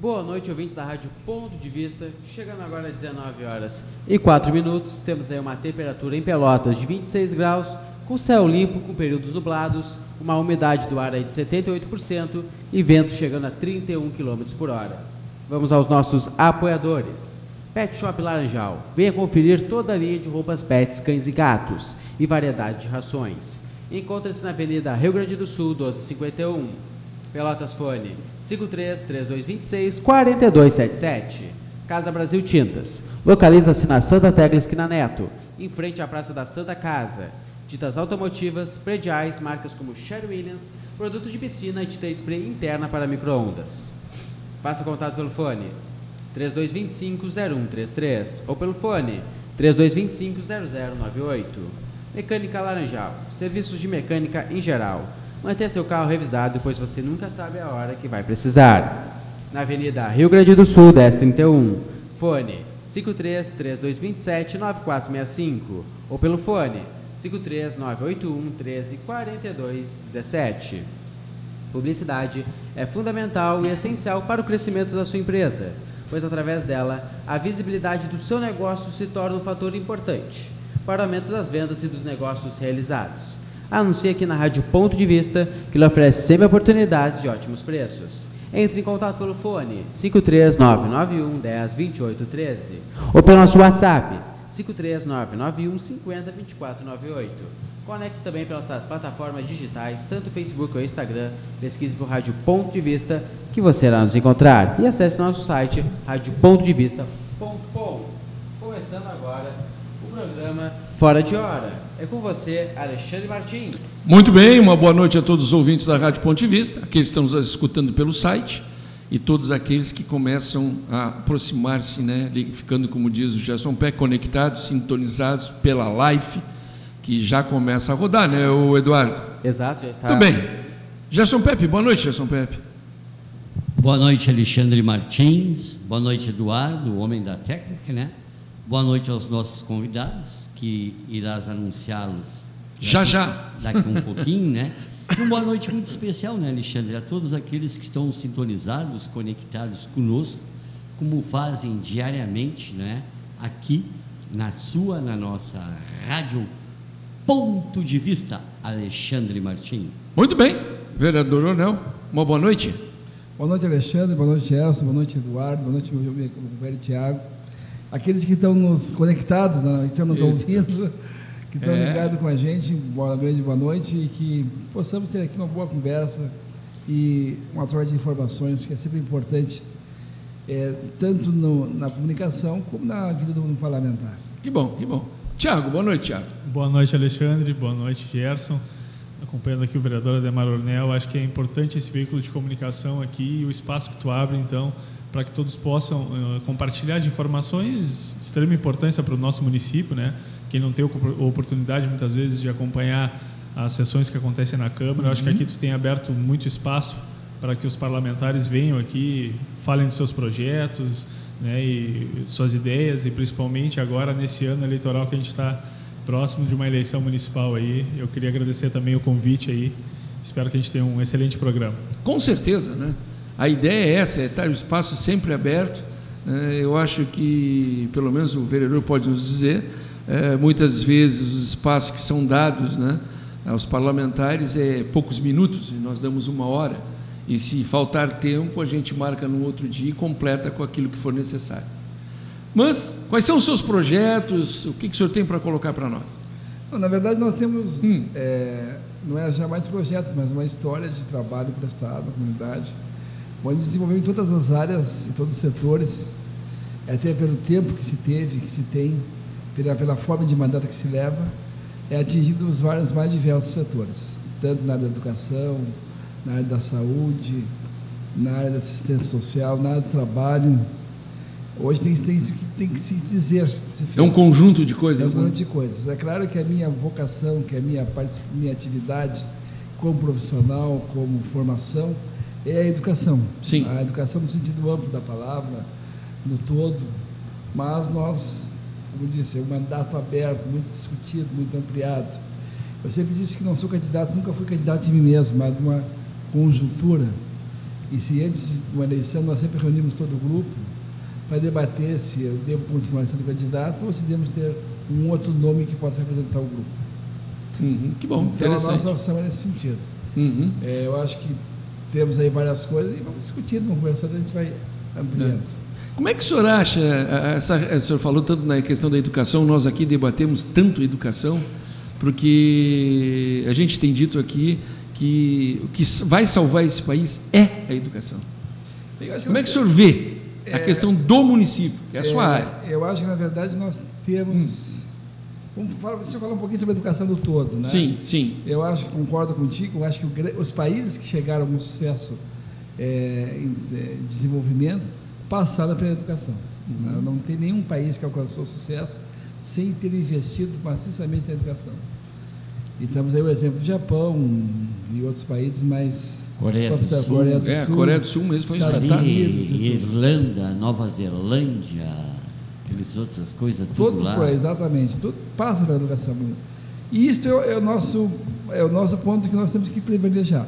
Boa noite, ouvintes da Rádio Ponto de Vista. Chegando agora às 19 horas e 4 minutos, temos aí uma temperatura em Pelotas de 26 graus, com céu limpo, com períodos nublados, uma umidade do ar aí de 78% e vento chegando a 31 km por hora. Vamos aos nossos apoiadores. Pet Shop Laranjal. Venha conferir toda a linha de roupas pets, cães e gatos e variedade de rações. Encontra-se na Avenida Rio Grande do Sul, 1251. Pelotas Fone 53 3226 4277. Casa Brasil Tintas. Localiza-se na Santa Tecla Esquina Neto, em frente à Praça da Santa Casa. Tintas automotivas, prediais, marcas como Sherwin Williams, produtos de piscina e tinta spray interna para microondas. Faça contato pelo fone 3225-0133 ou pelo fone 3225-0098. Mecânica Laranjal, serviços de mecânica em geral. Mantenha seu carro revisado, pois você nunca sabe a hora que vai precisar. Na Avenida Rio Grande do Sul, 1031. Fone 53 3227 9465 ou pelo fone 53 981 13 42 17. Publicidade é fundamental e essencial para o crescimento da sua empresa, pois através dela a visibilidade do seu negócio se torna um fator importante para o aumento das vendas e dos negócios realizados. Anuncie aqui na Rádio Ponto de Vista, que lhe oferece sempre oportunidades de ótimos preços. Entre em contato pelo fone 53991 10 28 13 ou pelo nosso WhatsApp 53991 50 24 98. Conecte-se também pelas nossas plataformas digitais, tanto Facebook ou Instagram. Pesquise por Rádio Ponto de Vista, que você irá nos encontrar. E acesse nosso site, radiopontodevista.com. Começando agora o programa Fora de Hora. É com você, Alexandre Martins. Muito bem, uma boa noite a todos os ouvintes da Rádio Ponto de Vista, aqueles que estão nos escutando pelo site e todos aqueles que começam a aproximar-se, né, ficando, como diz o Gerson Pé, conectados, sintonizados pela live, que já começa a rodar, né, o Eduardo? Exato, já está. Tudo bem. Gerson Pepe, boa noite, Gerson Pepe. Boa noite, Alexandre Martins. Boa noite, Eduardo, o homem da técnica, né? Boa noite aos nossos convidados, que irás anunciá-los já já. Daqui um pouquinho, né? Uma boa noite muito especial, né, Alexandre? A todos aqueles que estão sintonizados, conectados conosco, como fazem diariamente, né? Aqui na sua, na nossa rádio Ponto de Vista, Alexandre Martins. Muito bem, vereador Ornel, uma boa noite. Boa noite, Alexandre, boa noite, Elson, boa noite, Eduardo, boa noite, meu, meu velho Tiago. Aqueles que estão nos conectados, né, que estão nos Isso. ouvindo, que estão é. ligados com a gente, boa grande boa noite e que possamos ter aqui uma boa conversa e uma troca de informações que é sempre importante, é, tanto no, na comunicação como na vida do parlamentar. Que bom, que bom. Tiago, boa noite, Tiago. Boa noite, Alexandre. Boa noite, Gerson. Acompanhando aqui o vereador Ademar Ornel, acho que é importante esse veículo de comunicação aqui e o espaço que tu abre, então, para que todos possam uh, compartilhar de informações de extrema importância para o nosso município, né? Quem não tem oportunidade muitas vezes de acompanhar as sessões que acontecem na Câmara, uhum. eu acho que aqui tu tem aberto muito espaço para que os parlamentares venham aqui, falem dos seus projetos, né, e suas ideias e principalmente agora nesse ano eleitoral que a gente está próximo de uma eleição municipal aí. Eu queria agradecer também o convite aí. Espero que a gente tenha um excelente programa. Com certeza, né? A ideia é essa, é estar o espaço sempre aberto. Né? Eu acho que, pelo menos o vereador pode nos dizer, é, muitas vezes os espaços que são dados né, aos parlamentares é poucos minutos, e nós damos uma hora. E se faltar tempo, a gente marca no outro dia e completa com aquilo que for necessário. Mas, quais são os seus projetos? O que, que o senhor tem para colocar para nós? na verdade, nós temos, hum. é, não é jamais projetos, mas uma história de trabalho prestado à comunidade, onde desenvolveu em todas as áreas, em todos os setores, até pelo tempo que se teve, que se tem, pela, pela forma de mandato que se leva, é atingido os vários mais diversos setores, tanto na área da educação, na área da saúde, na área da assistência social, na área do trabalho. Hoje tem, tem isso que tem que se dizer. Se é um conjunto de coisas. É um conjunto né? de coisas. É claro que a minha vocação, que a minha, minha atividade como profissional, como formação, é a educação. Sim. A educação no sentido amplo da palavra, no todo. Mas nós, como disse, é um mandato aberto, muito discutido, muito ampliado. Eu sempre disse que não sou candidato, nunca fui candidato de mim mesmo, mas de uma conjuntura E se antes de uma eleição nós sempre reunimos todo o grupo para debater se eu devo continuar sendo candidato ou se devemos ter um outro nome que possa representar o grupo. Uhum, que bom, então, a interessante. nossa ação é nesse sentido. Uhum. É, eu acho que temos aí várias coisas e vamos discutindo, vamos conversando, a gente vai ampliando. Como é que o senhor acha, essa, o senhor falou tanto na questão da educação, nós aqui debatemos tanto educação, porque a gente tem dito aqui que o que vai salvar esse país é a educação. Como é que o senhor vê a É, questão do município, que é a sua É, área? Eu acho que, na verdade, nós temos. Eu falar um pouquinho sobre a educação do todo, né? Sim, sim. Eu acho que concordo contigo, eu acho que os países que chegaram a um sucesso é, em é, desenvolvimento passaram pela educação. Uhum. né? Não tem nenhum país que alcançou sucesso sem ter investido maciçamente na educação. E temos aí o exemplo do Japão e outros países mais... Coreia do Sul. Coreia do É, Sul, Coreia do Sul mesmo foi Estados espetáculo. Unidos. Irlanda, Nova Zelândia, aquelas outras coisas, tudo Todo lá. por- exatamente, tudo passa pela educação. E isso é, é o nosso, é o nosso ponto que nós temos que privilegiar.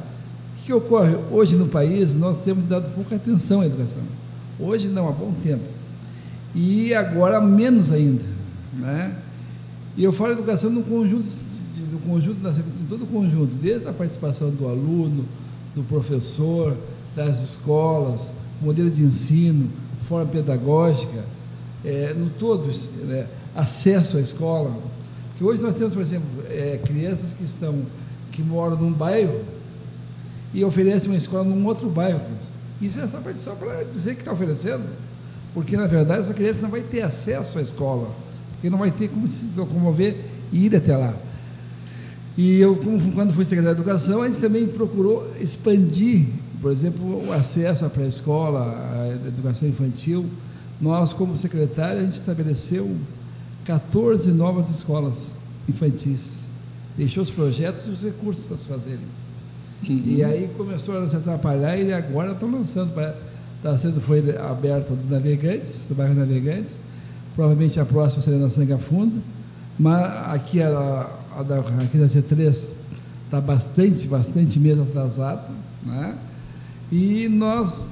O que, ocorre? Hoje no país, nós temos dado pouca atenção à educação. Hoje não, há bom tempo. E agora menos ainda. Né? E eu falo educação no conjunto, de, no conjunto da, em todo o conjunto, desde a participação do aluno, do professor, das escolas, modelo de ensino, forma pedagógica, é, no todo, né, acesso à escola. Porque hoje nós temos, por exemplo, é, crianças que estão que moram num bairro e oferecem uma escola num outro bairro. Isso é só petição para dizer que está oferecendo, porque na verdade essa criança não vai ter acesso à escola, porque não vai ter como se locomover e ir até lá. E eu, quando fui secretário de Educação, a gente também procurou expandir, por exemplo, o acesso à pré-escola, à educação infantil. Nós, como secretário, a gente estabeleceu 14 novas escolas infantis. Deixou os projetos e os recursos para se fazerem. E aí começou a se atrapalhar e agora estão lançando. Está sendo foi aberta do Navegantes, do bairro Navegantes. Provavelmente a próxima será na Sanga Funda. Mas aqui a, a da, aqui da C3 está bastante, bastante mesmo atrasada. Né? E nós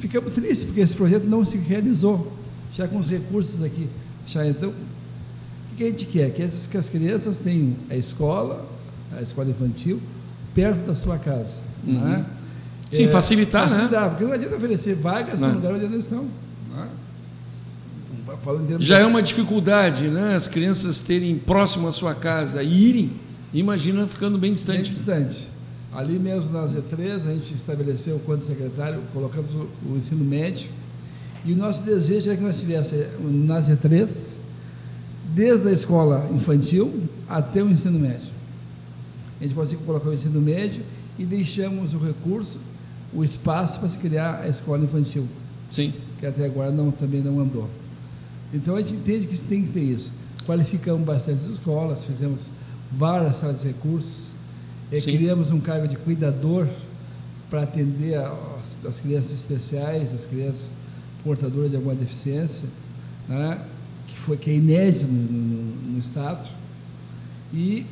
ficamos tristes porque esse projeto não se realizou, já com os recursos aqui. Já então, o que a gente quer? Que, essas, que as crianças tenham a escola, a escola infantil, perto da sua casa. Né? Sim, facilitar, né? facilitar, Porque não adianta oferecer vagas Não. no lugar onde eles estão. Né? Já é uma dificuldade, né? As crianças terem próximo à sua casa irem, imagina ficando bem bem distante. Ali mesmo na Z3, a gente estabeleceu, quando secretário, colocamos o, o ensino médio. E o nosso desejo é que nós tivéssemos na Z3, desde a escola infantil até o ensino médio. A gente conseguiu colocar o ensino médio e deixamos o recurso, o espaço para se criar a escola infantil, Sim. que até agora não, também não andou. Então a gente entende que tem que ter isso. Qualificamos bastante as escolas, fizemos várias salas de recursos, eh, Sim. criamos um cargo de cuidador para atender as, as crianças especiais, as crianças portadoras de alguma deficiência, né? que, foi, que é inédito no, no- no Estado. E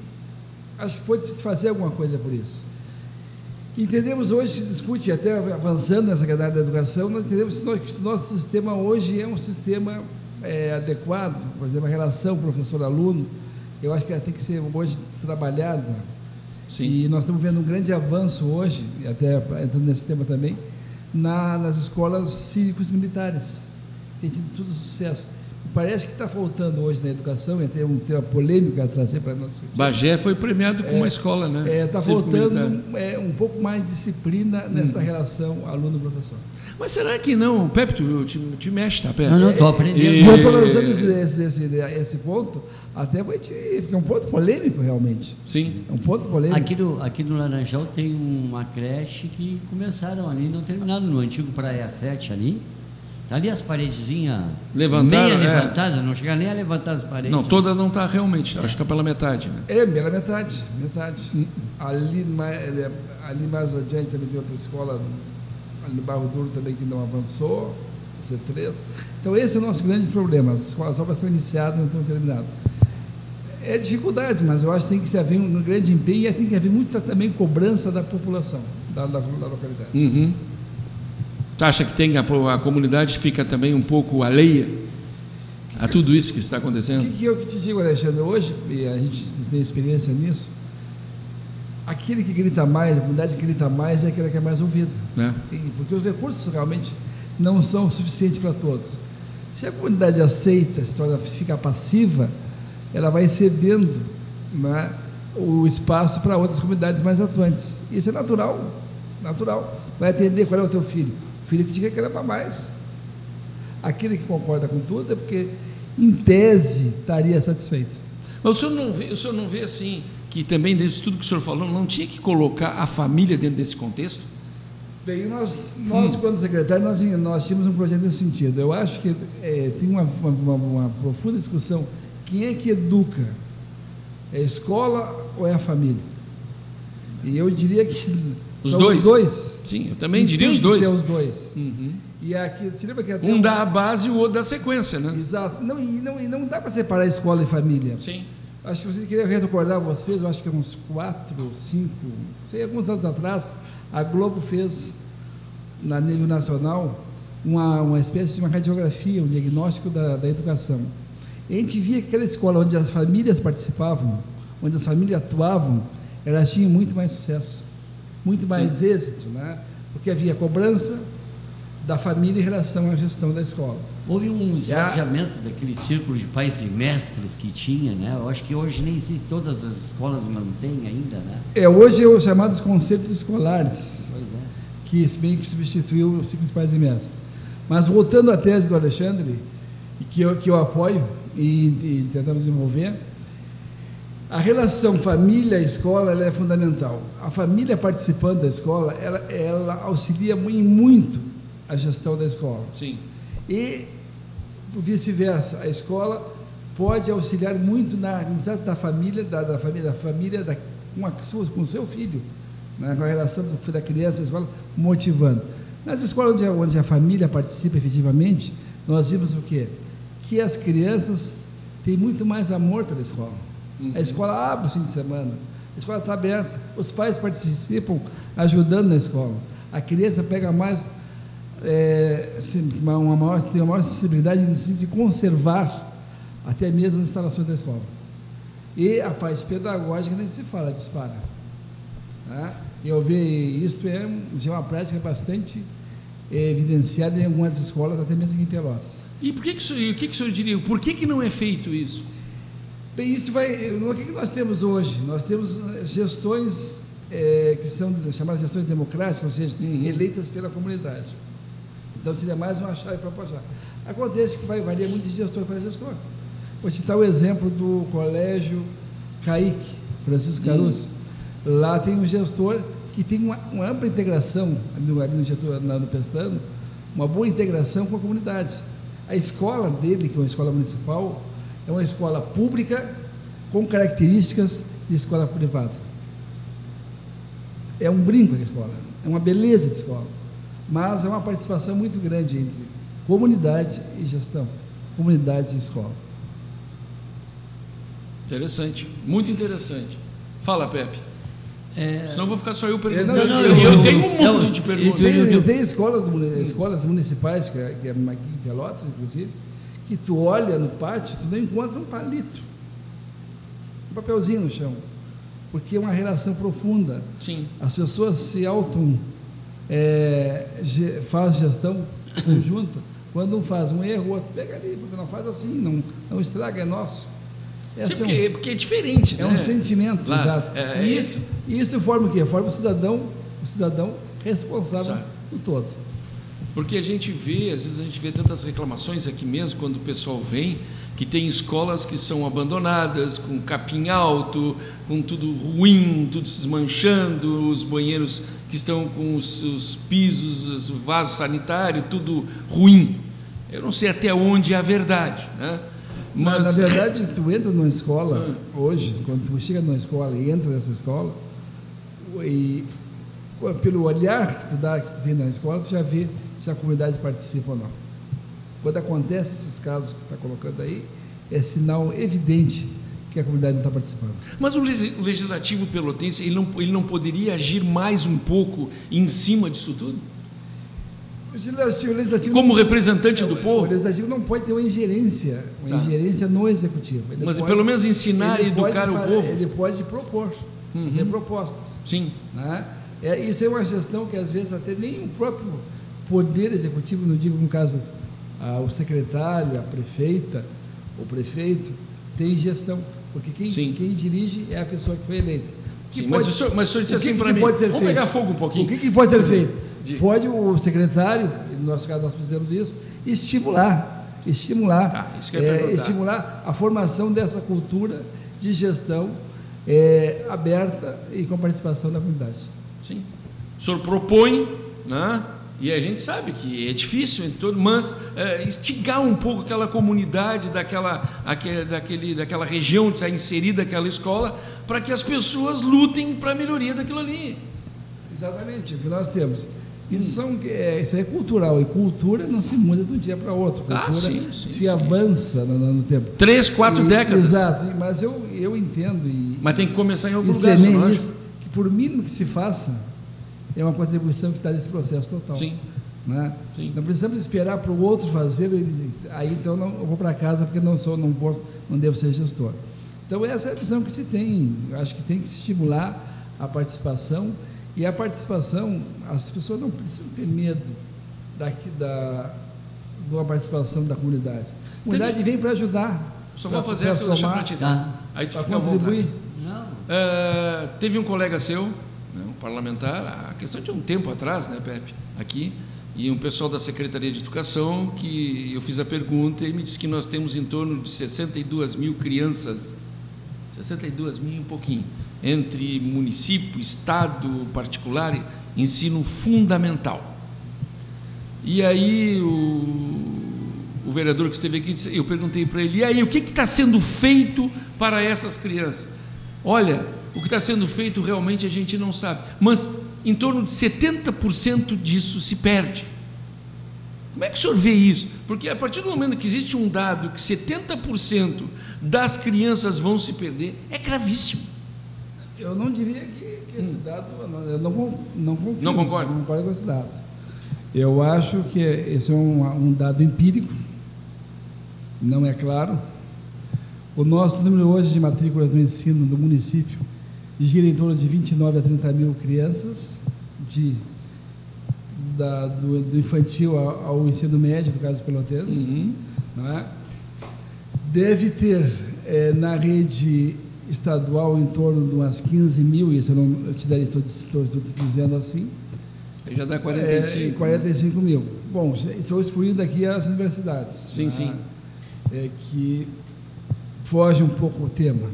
acho que pode se fazer alguma coisa por isso. Entendemos hoje, se discute, até avançando nessa questão da educação, nós entendemos que o nosso sistema hoje é um sistema é, adequado, por exemplo, a relação professor-aluno, eu acho que ela tem que ser hoje trabalhada. Sim. E nós estamos vendo um grande avanço hoje, até entrando nesse tema também, na- nas escolas cívicos militares. Tem tido tudo sucesso. Parece que está faltando hoje na educação, tem um tema polêmico a trazer para nós discutir. Bagé foi premiado com É, uma escola, né? Está Círculo faltando militar. é, um pouco mais de disciplina nesta relação aluno-professor. Mas será que não? Pepe, tu te, te mexe, tá, Pepe? Não, não, estou aprendendo. E- eu estou lançando esse, esse, esse, esse ponto, até a gente. Porque é um ponto polêmico, realmente. Sim. É um ponto polêmico. Aqui no, aqui no Laranjal tem uma creche que começaram ali, não terminaram no antigo Praia 7 ali. Ali as paredezinhas Levantaram, meia é. levantadas, não chega nem a levantar as paredes. Não, toda não está realmente, acho que está pela metade, né? É, pela metade, metade. Ali, mais, ali mais adiante também tem outra escola, ali no Barro Duro também que não avançou, C3. Então esse é o nosso grande problema, as, escolas- as obras estão iniciadas, não estão terminadas. É dificuldade, mas eu acho que tem que haver um grande empenho e tem que haver muita também cobrança da população, da, da, da localidade. Uhum. Tu acha que tem a, a comunidade fica também um pouco alheia a tudo isso que está O acontecendo? que, que eu te digo, Alexandre? Hoje, e a gente tem experiência nisso, aquele que grita mais, a comunidade que grita mais é aquela que é mais ouvida. E- Porque os recursos realmente não são suficientes para todos. Se a comunidade aceita, se torna, fica passiva, ela vai cedendo né, o espaço para outras comunidades mais atuantes. Isso é natural, natural. Vai atender qual é o teu filho. Filho que te reclama mais. Aquele que concorda com tudo é porque, em tese, estaria satisfeito. Mas o senhor não vê, o senhor não vê assim que também disso tudo que o senhor falou, não tinha que colocar a família dentro desse contexto? Bem, nós, nós quando secretário, nós, nós tínhamos um projeto nesse sentido. Eu acho que eh, tem uma, uma, uma profunda discussão. Quem é que educa? É a escola ou é a família? E eu diria que Os são dois? os dois. Sim, eu também E diria os dois. ser os dois. Uhum. E aqui, você lembra que até Um dá a base e o outro dá a sequência, né? Exato. Não, e, não, e não dá para separar escola e família. Sim. Acho que vocês queriam recordar vocês, eu acho que uns quatro ou cinco, não sei, alguns anos atrás, a Globo fez, na nível nacional, uma, uma espécie de uma radiografia, um diagnóstico da, da educação. E a gente via que aquela escola onde as famílias participavam, onde as famílias atuavam, elas tinham muito mais sucesso, muito mais êxito, né? porque havia cobrança da família em relação à gestão da escola. Houve um esvaziamento daquele círculo de pais e mestres que tinha, né? Eu acho que hoje nem existe, todas as escolas mantêm ainda, né? É, hoje é os chamados concertos escolares. É. que bem que substituiu os ciclos pais e mestres. Mas voltando à tese do Alexandre, que eu, que eu apoio e, e tentamos desenvolver, a relação família-escola é fundamental. A família participando da escola, ela, ela auxilia em muito a gestão da escola. Sim. E vice-versa, a escola pode auxiliar muito na no trato da família, da, da família, da família da, com, a, com o seu filho, né, com a relação da criança, a escola, motivando. Nas escolas onde a, onde a família participa efetivamente, nós vimos o quê? Que as crianças têm muito mais amor pela escola. A escola abre o fim de semana, a escola está aberta, os pais participam ajudando na escola. A criança pega mais é, uma, maior, tem uma maior sensibilidade no sentido de conservar até mesmo as instalações da escola. E a parte pedagógica nem se fala, dispara. Né? Eu vejo isso é, é uma prática bastante é, evidenciada em algumas escolas, até mesmo aqui em Pelotas. E por que, que o, senhor, o que, que o senhor diria? Por que, que não é feito isso? Bem, isso vai. O que, nós temos hoje? Nós temos eh, gestões eh, que são chamadas gestões democráticas, ou seja, eleitas pela comunidade. Então seria mais uma chave para apoiar. Acontece que vai variar muito de gestor para gestor. Vou citar o exemplo do colégio Caique, Francisco Caruso. Lá tem um gestor que tem uma, uma ampla integração ali no, ali no, gestor, no Pestano, uma boa integração com a comunidade. A escola dele, que é uma escola municipal, é uma escola pública com características de escola privada. É um brinco a escola, é uma beleza de escola, mas é uma participação muito grande entre comunidade e gestão, comunidade e escola. Interessante, muito interessante. Fala, Pepe. É, Senão eu vou ficar só eu Eu perguntando. não, eu, não, eu eu- tenho um monte de perguntas. Tem, eu- tem escolas, escolas municipais, que é, que é aqui em Pelotas, inclusive, que tu olha no pátio, tu não encontra um palito, um papelzinho no chão, porque é uma relação profunda. Sim. As pessoas se auto é, faz gestão conjunta. Quando um faz um erro, o outro pega ali, porque não faz assim, não, não estraga, é nosso. Sim, Essa é um- porque, porque é diferente, é né? um sentimento, Claro, exato. é- e é- isso, e isso forma o quê? Forma o cidadão, o cidadão responsável no todo. Porque a gente vê, às vezes a gente vê tantas reclamações aqui mesmo, quando o pessoal vem, que tem escolas que são abandonadas, com capim alto, com tudo ruim, tudo se desmanchando, os banheiros que estão com os, os pisos, os vasos sanitários, tudo ruim. Eu não sei até onde é a verdade, né? Mas, Mas, na verdade, se tu entra numa escola hoje, quando tu chega numa escola e entra nessa escola, e pelo olhar que tu dá, que tu tem na escola, tu já vê se a comunidade participa ou não. Quando acontece esses casos que está colocando aí, é sinal evidente que a comunidade não está participando. mas o legis- o legislativo pelotense, ele não, ele não poderia agir mais um pouco em cima disso tudo? legislativo, o legislativo como não- representante do O povo. legislativo não pode ter uma ingerência, uma Tá. ingerência no executivo. Ele Mas pode- pelo menos ensinar e educar o povo. Ele pode propor, fazer propostas. Sim. Né? É, isso é uma gestão que às vezes até nem o próprio poder executivo, não digo no caso ah, o secretário, a prefeita, o prefeito, tem gestão. Porque quem, Sim. quem dirige é a pessoa que foi eleita. Que Sim, mas, pode- o senhor, mas o senhor disse o que assim para mim. pode ser Vamos feito? pegar fogo um pouquinho. O que, que pode ser feito? Diga. Pode o secretário, no nosso caso nós fizemos isso, estimular, estimular, Tá, é, estimular a formação dessa cultura de gestão é, aberta e com participação da comunidade. Sim. O senhor propõe, né? E a gente sabe que é difícil, mas é, instigar um pouco aquela comunidade daquela, aquele, daquele, daquela região que está inserida aquela escola, para que as pessoas lutem para a melhoria daquilo ali. Exatamente, o que nós temos. Isso, são, é, isso é cultural, e cultura não se muda de um dia para outro. Ah, Cultura sim, sim, se sim. avança no, no tempo. Três, quatro E- décadas. Exato, mas eu, eu entendo e, Mas tem que começar em algum lugar, isso, que por mínimo que se faça, é uma contribuição que está nesse processo total. Sim. Né? Sim. Não precisamos esperar para o outro fazer, aí então não, eu vou para casa porque não sou, não posso, não devo ser gestor. Então essa é a visão que se tem. Eu acho que tem que se estimular a participação e a participação, as pessoas não precisam ter medo da, de uma participação da comunidade. A comunidade vem para ajudar. Só pra- vou fazer essa, somar, para. Tá. Aí tu fica à vontade. contribuir. Não. É, teve um colega seu, parlamentar, a questão de um tempo atrás, né, Pepe, aqui, e um pessoal da Secretaria de Educação, que eu fiz a pergunta e me disse que nós temos em torno de 62 mil crianças, 62 mil e um pouquinho, entre município, estado, particular, ensino fundamental. E aí o, o vereador que esteve aqui, disse- eu perguntei para ele, e aí, o que está sendo feito para essas crianças? Olha, o que está sendo feito realmente a gente não sabe, mas em torno de 70% disso se perde. Como é que o senhor vê isso? Porque a partir do momento que existe um dado que 70% das crianças vão se perder, é gravíssimo. Eu não diria que, que esse dado, eu não- não, con- não confio. Não concorda? Não concordo com esse dado. Eu acho que esse é um, um dado empírico, não é claro. O nosso número hoje de matrículas no ensino do município gira em torno de 29 a 30 mil crianças, de, da- do, do infantil ao, ao ensino médio, no caso pelotense Uhum. não é? Deve ter eh, na rede estadual em torno de umas 15 mil, isso eu, não, eu te daria, estou, estou, estou te dizendo assim, já dá é, 45. 45 mil. Bom, estou excluindo aqui as universidades. Sim, né? sim. É, que foge um pouco o tema.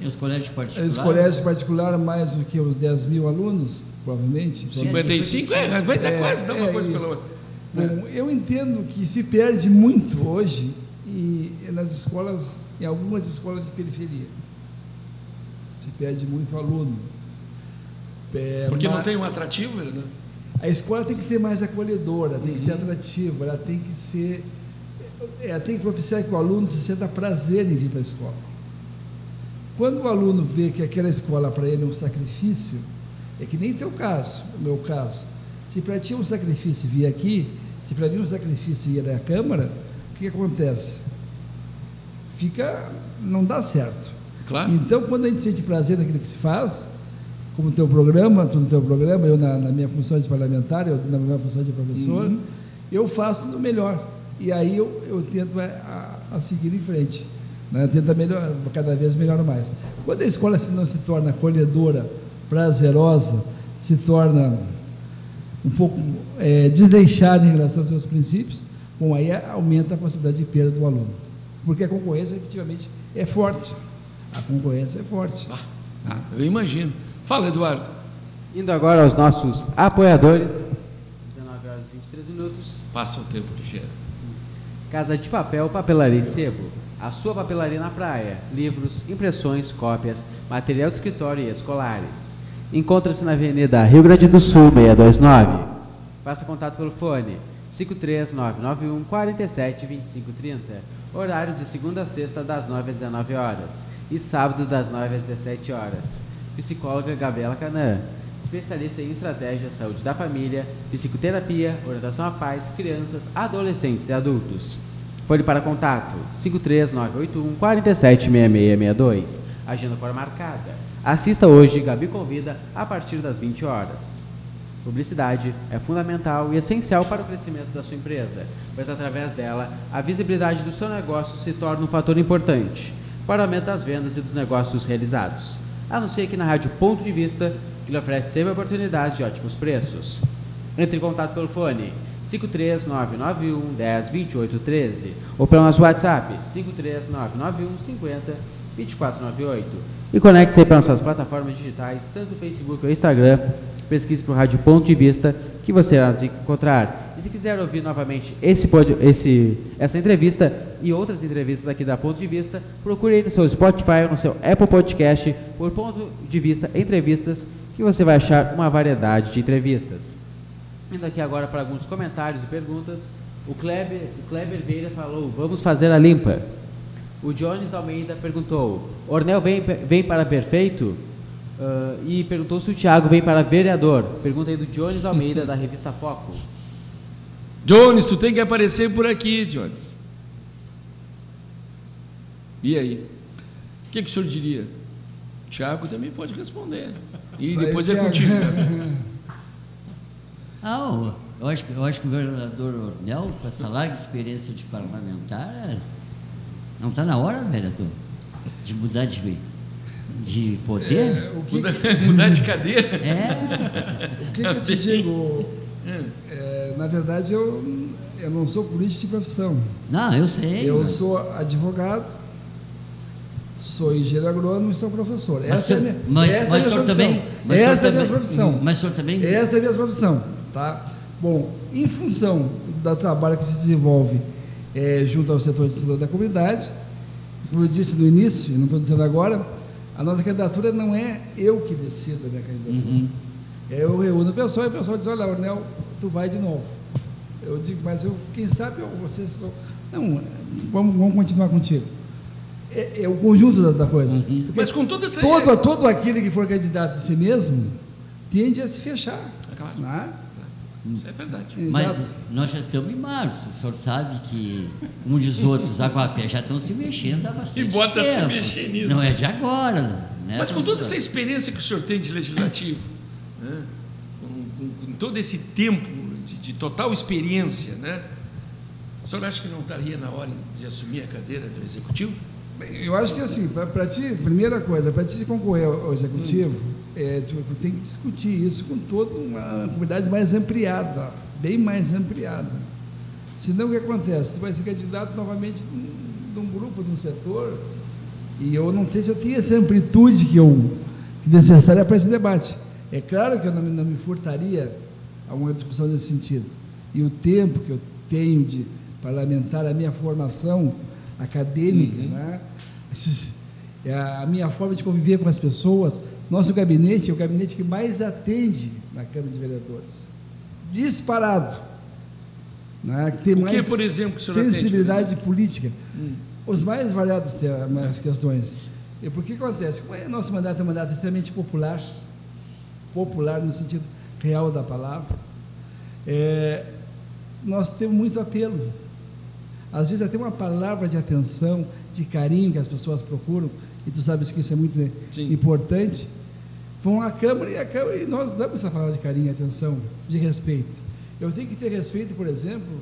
E os colégios particulares? Os colégios particulares, mais do que os 10 mil alunos, provavelmente. 55 é, vai dar É, quase uma é coisa isso. pela outra. Bom, eu entendo que se perde muito hoje e nas escolas, em algumas escolas de periferia. Se perde muito aluno. É, Porque não tem um atrativo, vereador? A escola tem que ser mais acolhedora, tem que ser Uhum. atrativa, ela tem que ser. Ela tem que propiciar que o aluno se sinta prazer em vir para a escola. Quando o aluno vê que aquela escola para ele é um sacrifício, é que nem teu caso, o meu caso. Se para ti é um sacrifício vir aqui, se para mim é um sacrifício ir à Câmara, o que, que acontece? Fica. não dá certo. Claro. Então, quando a gente sente prazer naquilo que se faz, como o teu programa, tu no teu programa, eu na, na minha função de parlamentar, eu na minha função de professor, Uhum. eu faço do melhor. E aí eu, eu tento a, a- a seguir em frente. Né? Eu tento a melhor, cada vez melhor mais. Quando a escola se não se torna acolhedora, prazerosa, se torna um pouco é, desleixada em relação aos seus princípios, bom, aí aumenta a possibilidade de perda do aluno. Porque a concorrência, efetivamente, é forte. A concorrência é forte. Ah, eu imagino. Fala, Eduardo. Indo agora aos nossos apoiadores. 19 horas e 23 minutos. Passa o tempo ligeiro. Casa de Papel, Papelaria e Sebo. A sua papelaria na praia. Livros, impressões, cópias, material de escritório e escolares. Encontra-se na Avenida Rio Grande do Sul, 629. Faça contato pelo fone 53991 47 25 30. Horário de segunda a sexta, das 9 às 19 horas. E sábado, das 9 às 17 horas. Psicóloga Gabriela Canã. especialista em estratégia, saúde da família, psicoterapia, orientação a pais, crianças, adolescentes e adultos. Fone para contato 53981 476662. Agenda para marcada. Assista hoje, Gabi convida, a partir das 20 horas. Publicidade é fundamental e essencial para o crescimento da sua empresa, pois através dela a visibilidade do seu negócio se torna um fator importante para o aumento das vendas e dos negócios realizados. Anuncie aqui na Rádio Ponto de Vista, que lhe oferece sempre oportunidades de ótimos preços. Entre em contato pelo fone 53991 10 28 13 ou pelo nosso WhatsApp 53991 50 2498 e conecte-se para nossas plataformas digitais, tanto Facebook ou Instagram. Pesquise para o Rádio Ponto de Vista que você irá nos encontrar. E se quiser ouvir novamente esse, esse, essa entrevista e outras entrevistas aqui da Ponto de Vista, procure aí no seu Spotify ou no seu Apple Podcast por Ponto de Vista Entrevistas, que você vai achar uma variedade de entrevistas. Indo aqui agora para alguns comentários e perguntas. O Kleber, o Kleber Vieira falou: vamos fazer a limpa. O Jones Almeida perguntou: Ornel vem, vem para perfeito? Uh, e perguntou se o Thiago vem para vereador. Pergunta aí do Jones Almeida, da revista Foco. Jones, tu tem que aparecer por aqui, Jones. E aí? O que, que o senhor diria? Tiago também pode responder. E depois é contigo. Ah, eu acho, eu acho que o vereador Ornel, com essa larga experiência de parlamentar, é, não está na hora, vereador, de mudar de, de poder? É, o que mudar, mudar de cadeira? É. O que, que eu te digo? É, na verdade, eu, eu não sou político de profissão. Não, eu sei. Eu mas... sou advogado, sou engenheiro agrônomo e sou professor. Mas essa é, minha, mas, essa mas é a minha profissão. Também, mas essa é a minha profissão. Mas o senhor também? Essa é a minha profissão. Tá? Bom, em função do trabalho que se desenvolve é, junto ao setor de da comunidade, como eu disse no início, e não estou dizendo agora, a nossa candidatura não é eu que decido a minha candidatura. Uhum. É, eu reúno o pessoal e o pessoal diz, olha, Ornel, tu vai de novo. Eu digo, mas eu, quem sabe eu, vocês. Não, vamos, vamos continuar contigo. É, é o conjunto da, da coisa. Uhum. Mas com toda essa. Todo, todo aquele que for candidato a si mesmo tende a se fechar. É claro. Né? Isso é verdade. Mas nós já estamos em março. O senhor sabe que um dos outros, Aguapé, já estão se mexendo há bastante tempo. E bota tempo. se mexer nisso. Não é de agora. Né, Mas com toda essa experiência que o senhor tem de legislativo, né? com, com, com, todo esse tempo de, de, total experiência, né? o senhor acha que não estaria na hora de assumir a cadeira do executivo? Eu acho que assim, para ti, primeira coisa, para ti se concorrer ao executivo, hum. É, tem que discutir isso com toda uma comunidade mais ampliada, bem mais ampliada. Senão o que acontece? Tu vai ser candidato novamente de um grupo, de um setor, e eu não sei se eu tenho essa amplitude que eu que necessária para esse debate. É claro que eu não, não me furtaria a uma discussão nesse sentido. E o tempo que eu tenho de parlamentar, a minha formação acadêmica, uhum. né? É a minha forma de conviver com as pessoas. Nosso gabinete é o gabinete que mais atende na Câmara de Vereadores. Disparado. Né? Que tem o mais que, por exemplo, que sensibilidade atende, política. Hum. Os mais variados temas, questões. E por que acontece? Como é, nosso mandato é um mandato extremamente popular, popular no sentido real da palavra, é, nós temos muito apelo. Às vezes até uma palavra de atenção, de carinho que as pessoas procuram, e tu sabes que isso é muito Sim. importante, vão à Câmara e, a Câmara e nós damos essa palavra de carinho, atenção, de respeito. Eu tenho que ter respeito, por exemplo,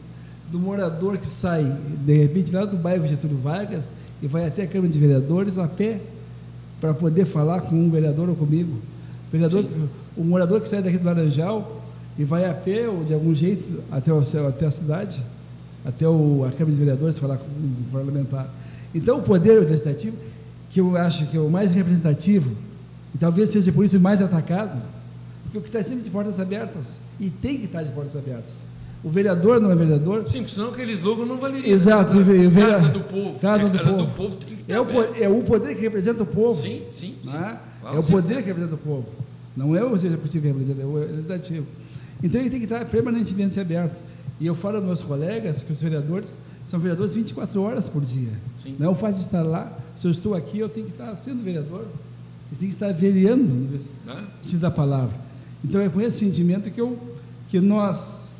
do morador que sai, de repente, lá do bairro Getúlio Vargas e vai até a Câmara de Vereadores a pé para poder falar com um vereador ou comigo. O, vereador, o morador que sai daqui do Laranjal e vai a pé ou de algum jeito até, o, até a cidade, até o, a Câmara de Vereadores falar com um parlamentar. Então, o poder legislativo, que eu acho que é o mais representativo, e talvez seja por isso mais atacado, porque o que está sempre de portas abertas, e tem que estar de portas abertas. O vereador não é vereador. Sim, porque senão aquele slogan não valeria. Exato. Né? Vereador, Casa do povo. Casa do, povo. do povo tem que é, o, é o poder que representa o povo. Sim, sim. sim. É? é o poder que representa o povo. Não é o executivo que representa, é o legislativo. Então ele tem que estar permanentemente aberto. E eu falo aos meus colegas que os vereadores são vereadores 24 horas por dia. Sim. Não é o fato de estar lá, se eu estou aqui, eu tenho que estar sendo vereador. Eu tenho que estar vereando, no sentido da palavra. Então é com esse sentimento que, eu, que nós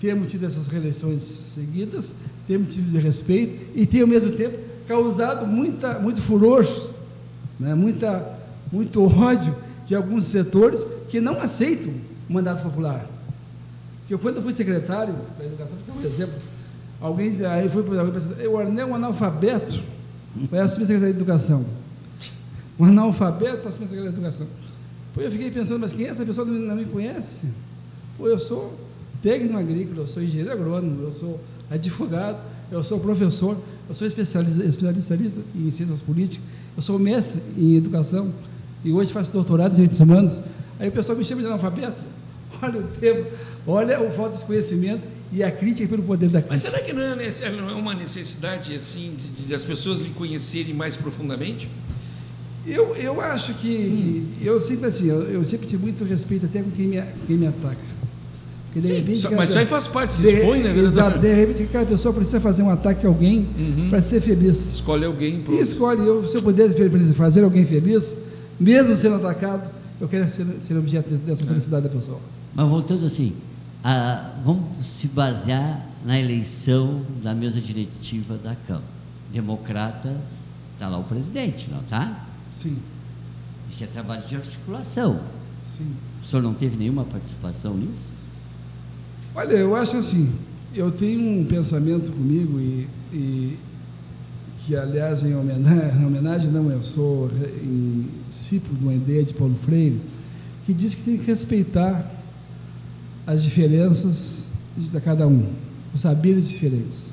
temos tido essas reeleições seguidas, temos tido de respeito e tem ao mesmo tempo causado muita, muito furor, né, muita, muito ódio de alguns setores que não aceitam o mandato popular. Que eu, quando eu fui secretário da educação, por exemplo, alguém aí foi alguém pensando, o Arnel é um analfabeto, vai assumir a Secretaria de Educação. Um analfabeto assumir a Secretaria de Educação. Pô, eu fiquei pensando, mas quem é essa pessoa que não me conhece? Pô, eu sou técnico agrícola, eu sou engenheiro agrônomo, eu sou advogado, eu sou professor, eu sou especialista, especialista em ciências políticas, eu sou mestre em educação e hoje faço doutorado em direitos humanos. Aí o pessoal me chama de analfabeto. Olha o tema, olha o falta de conhecimento e a crítica pelo poder da crítica. Mas será que não é, não é uma necessidade assim de, de, as pessoas lhe conhecerem mais profundamente? Eu, eu acho que, hum. que eu sempre assim, eu, eu, sempre tive muito respeito até com quem me, quem me ataca. Porque, Sim, repente, só, mas isso aí faz parte, se expõe, né? Exato, de repente aquela pessoa precisa fazer um ataque a alguém uhum. para ser feliz. Escolhe alguém. Pronto. E escolhe, eu, se eu puder fazer alguém feliz, mesmo sendo atacado, eu quero ser, ser objeto dessa é. felicidade da pessoa. Mas voltando assim, a, vamos se basear na eleição da mesa diretiva da Câmara. Democratas, está lá o presidente, não está? Sim. Isso é trabalho de articulação. Sim. O senhor não teve nenhuma participação nisso? Olha, eu acho assim, eu tenho um pensamento comigo e, e que, aliás, em homenagem, em homenagem, não, eu sou em discípulo de uma ideia de Paulo Freire, que diz que tem que respeitar as diferenças de cada um, os saberes diferentes.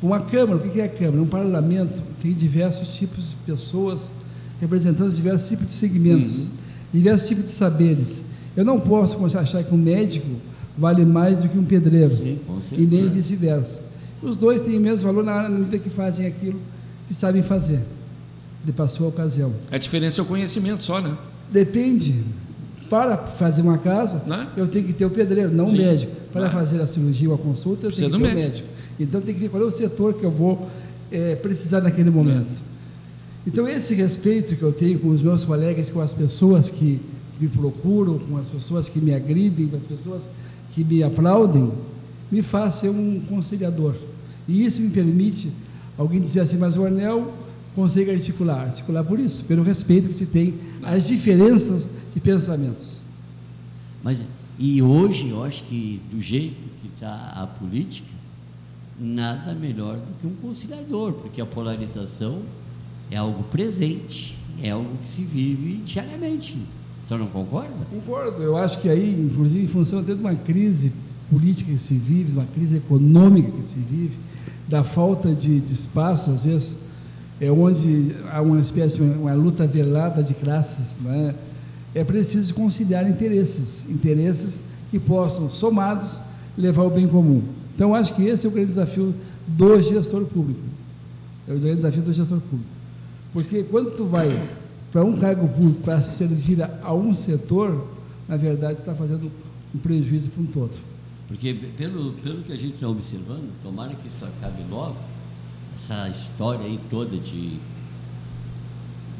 Uma Câmara, o que é a Câmara? Um parlamento tem diversos tipos de pessoas representando diversos tipos de segmentos, uhum. diversos tipos de saberes. Eu não posso achar que um médico vale mais do que um pedreiro, Sim, e nem vice-versa. Os dois têm o mesmo valor na medida que fazem aquilo que sabem fazer, de passou a ocasião. A diferença é o conhecimento só, né? Depende. Para fazer uma casa, né? eu tenho que ter o pedreiro, não Sim. o médico. Para né? fazer a cirurgia ou a consulta, eu tenho que ter o médico. Então, tem que ver qual é o setor que eu vou é, precisar naquele momento. Então, esse respeito que eu tenho com os meus colegas, com as pessoas que, me procuram, com as pessoas que me agridem, com as pessoas que me aplaudem, me faz ser um conciliador. E isso me permite alguém dizer assim, mas o anel consegue articular. Articular por isso, pelo respeito que se tem às diferenças de pensamentos. Mas, e hoje, eu acho que do jeito que está a política, nada melhor do que um conciliador, porque a polarização é algo presente, é algo que se vive diariamente. O senhor não concorda? Concordo. Eu acho que aí, inclusive, em função até de uma crise política que se vive, uma crise econômica que se vive, da falta de, de espaço, às vezes, é onde há uma espécie de uma, uma luta velada de classes, né? é preciso conciliar interesses, interesses que possam, somados, levar o bem comum. Então, acho que esse é o grande desafio do gestor público. É o grande desafio do gestor público. Porque quando tu vai para um cargo público para servir a um setor, na verdade está fazendo um prejuízo para um todo. Porque pelo, pelo que a gente está observando, tomara que isso acabe logo, essa história aí toda de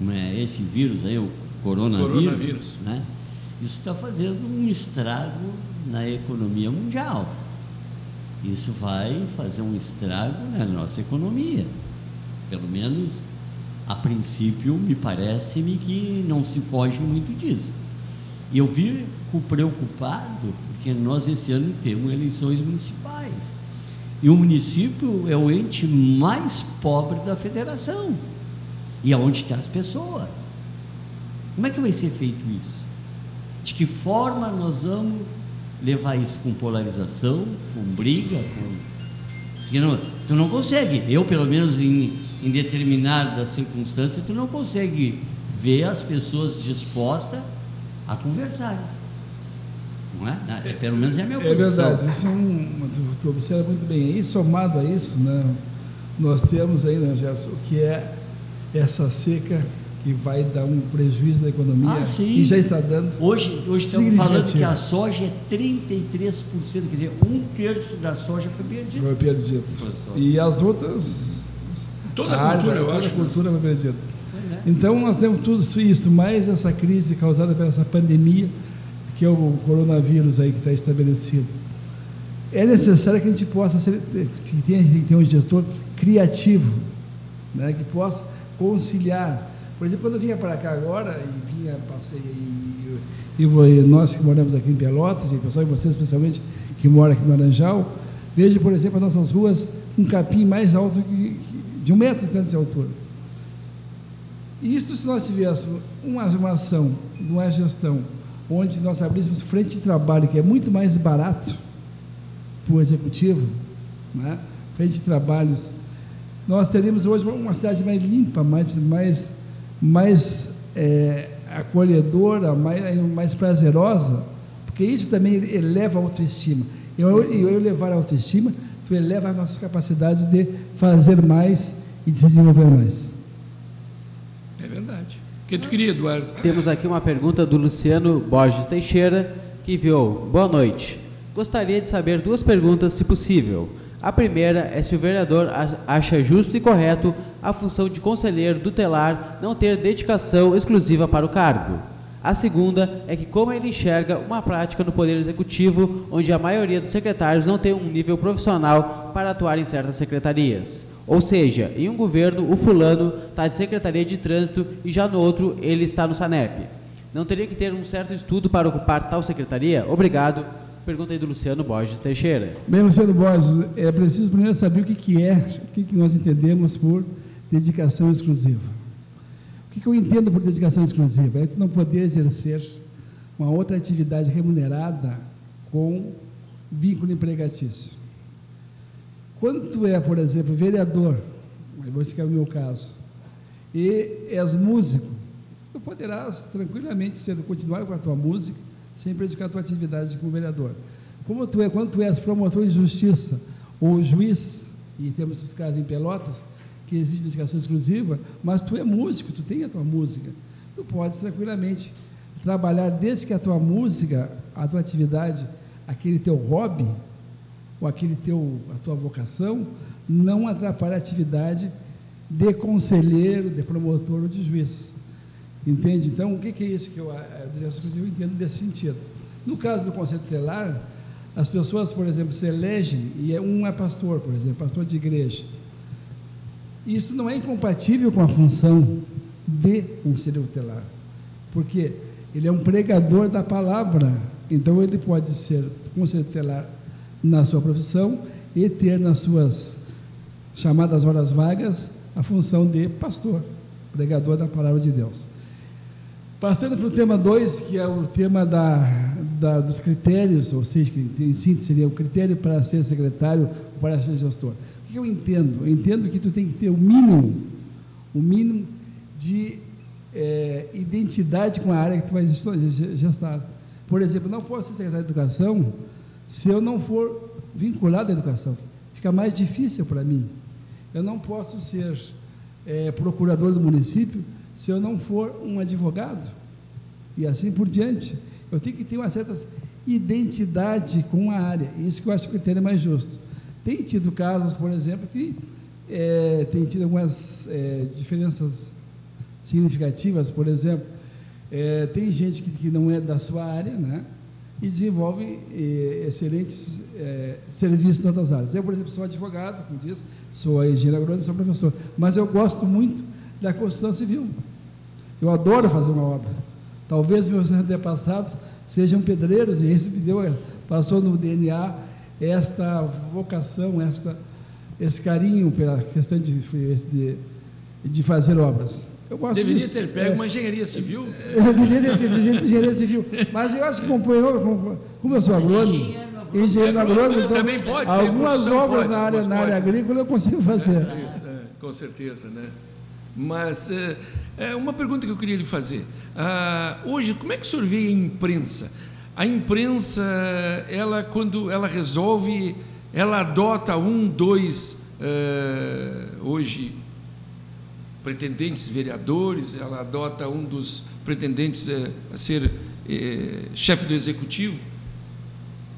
né, esse vírus aí, o coronavírus, coronavírus. Né, isso está fazendo um estrago na economia mundial. Isso vai fazer um estrago na nossa economia. Pelo menos a princípio, me parece-me que não se foge muito disso. E eu fico preocupado porque nós esse ano temos eleições municipais. E o município é o ente mais pobre da federação. E é onde estão as pessoas. Como é que vai ser feito isso? De que forma nós vamos levar isso com polarização, com briga, com... Porque não, tu não consegue. Eu, pelo menos, em, em determinadas circunstâncias, tu não consegue ver as pessoas dispostas a conversar. Não é? é pelo menos é a minha posição. É verdade, isso é um, tu, tu observa muito bem. E somado a isso, né, nós temos aí, né, Gerson, o que é essa seca que vai dar um prejuízo na economia ah, e já está dando. Hoje, hoje estamos falando que a soja é 33%, quer dizer, um terço da soja foi perdido. Foi perdido. E as outras Toda a, cultura, eu toda acho. a cultura foi perdida. Então, nós temos tudo isso, mais essa crise causada pela essa pandemia, que é o coronavírus aí que está estabelecido. É necessário que a gente possa ser, que tenha, que tenha um gestor criativo, né, que possa conciliar. Por exemplo, quando eu vinha para cá agora, e vinha, passei, e, e, e nós que moramos aqui em Pelotas, e o pessoal e você especialmente que mora aqui no Laranjal, vejo, por exemplo, as nossas ruas um capim mais alto que, de um metro e tanto de altura. Isso se nós tivéssemos uma, uma ação, uma gestão, onde nós abríssemos frente de trabalho, que é muito mais barato para o executivo, né? frente de trabalhos, nós teríamos hoje uma cidade mais limpa, mais, mais, mais é, acolhedora, mais, mais prazerosa, porque isso também eleva a autoestima. E eu, eu elevar a autoestima, tu eleva as nossas capacidades de fazer mais e de se desenvolver mais. É verdade. O que tu queria, Eduardo? Temos aqui uma pergunta do Luciano Borges Teixeira, que enviou: Boa noite. Gostaria de saber duas perguntas, se possível. A primeira é se o vereador acha justo e correto a função de conselheiro tutelar não ter dedicação exclusiva para o cargo. A segunda é que como ele enxerga uma prática no Poder Executivo onde a maioria dos secretários não tem um nível profissional para atuar em certas secretarias. Ou seja, em um governo o fulano está de Secretaria de Trânsito e já no outro ele está no SANEP. Não teria que ter um certo estudo para ocupar tal secretaria? Obrigado. Pergunta aí do Luciano Borges Teixeira. Bem, Luciano Borges, é preciso primeiro saber o que, é, o que nós entendemos por dedicação exclusiva. Que, que eu entendo por dedicação exclusiva? É tu não poder exercer uma outra atividade remunerada com vínculo empregatício. Quando tu é, por exemplo, vereador, esse que é o meu caso, e és músico, tu poderás tranquilamente ser, continuar com a tua música sem prejudicar a tua atividade como vereador. Como tu é, quando tu és promotor de justiça ou juiz, e temos esses casos em Pelotas, que existe dedicação exclusiva, mas tu é músico, tu tem a tua música, tu podes tranquilamente trabalhar desde que a tua música, a tua atividade, aquele teu hobby, ou aquele teu, a tua vocação, não atrapalhe a atividade de conselheiro, de promotor ou de juiz. Entende? Então, o que, é isso que eu, eu entendo desse sentido? No caso do conceito telar, as pessoas, por exemplo, se elegem, e é, um é pastor, por exemplo, pastor de igreja. Isso não é incompatível com a função de conselheiro telar, porque ele é um pregador da palavra, então ele pode ser conselheiro telar na sua profissão e ter nas suas chamadas horas vagas a função de pastor, pregador da palavra de Deus. Passando para o tema 2, que é o tema da, da, dos critérios, ou seja, que em síntese seria o critério para ser secretário ou para ser gestor. Que eu entendo? Eu entendo que tu tem que ter o mínimo, o mínimo de é, identidade com a área que tu vai gestar. Por exemplo, não posso ser secretário de educação se eu não for vinculado à educação. Fica mais difícil para mim. Eu não posso ser é, procurador do município se eu não for um advogado. E assim por diante. Eu tenho que ter uma certa identidade com a área. Isso que eu acho que o critério é mais justo. Tem tido casos, por exemplo, que é, tem tido algumas é, diferenças significativas, por exemplo, é, tem gente que, que não é da sua área, né? e desenvolve eh, excelentes eh, serviços em outras áreas. Eu, por exemplo, sou advogado, como diz, sou engenheiro agrônomo, sou professor, mas eu gosto muito da construção civil. Eu adoro fazer uma obra. Talvez meus antepassados sejam pedreiros e esse me deu, passou no DNA esta vocação, esta, esse carinho pela questão de, de, de fazer obras. Deveria disso. ter pego é, uma engenharia civil. Eu deveria ter feito engenharia civil. Mas eu acho que, como, como eu sou agrônomo, engenheiro agrônomo, então, também pode algumas obras pode, na, área, na área agrícola eu consigo fazer. É, isso, é, com certeza, né? Mas é, é, uma pergunta que eu queria lhe fazer. Ah, hoje, como é que o senhor vê a imprensa? A imprensa, ela quando ela resolve, ela adota um, dois, uh, hoje pretendentes vereadores, ela adota um dos pretendentes eh, a ser eh, chefe do executivo,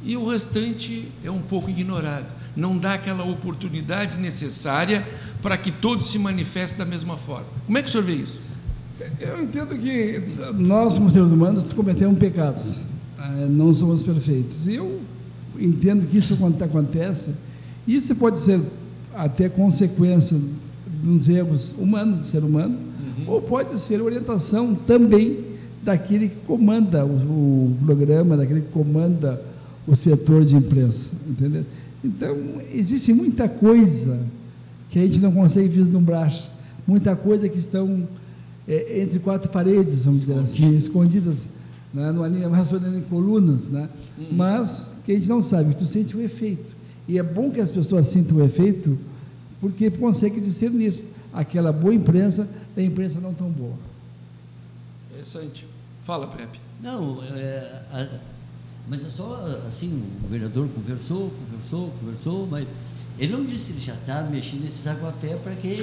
e o restante é um pouco ignorado. Não dá aquela oportunidade necessária para que todos se manifestem da mesma forma. Como é que o senhor vê isso? Eu entendo que nós, como seres humanos, cometemos pecados. Ah, não somos perfeitos. E eu entendo que isso acontece. Isso pode ser até consequência dos erros humanos, do ser humano, uhum. ou pode ser orientação também daquele que comanda o, o, programa, daquele que comanda o setor de imprensa, entendeu? Então, existe muita coisa que a gente não consegue vislumbrar, muita coisa que estão é, entre quatro paredes, vamos dizer assim, escondidas né, numa linha racionando em colunas, né? Hum. mas que a gente não sabe, tu sente o efeito. E é bom que as pessoas sintam o efeito, porque conseguem discernir aquela boa imprensa da imprensa não tão boa. Interessante. Fala, Pepe. Não, é, a, mas é só assim, o vereador conversou, conversou, conversou, mas ele não disse, ele já está mexendo nesse pé para que.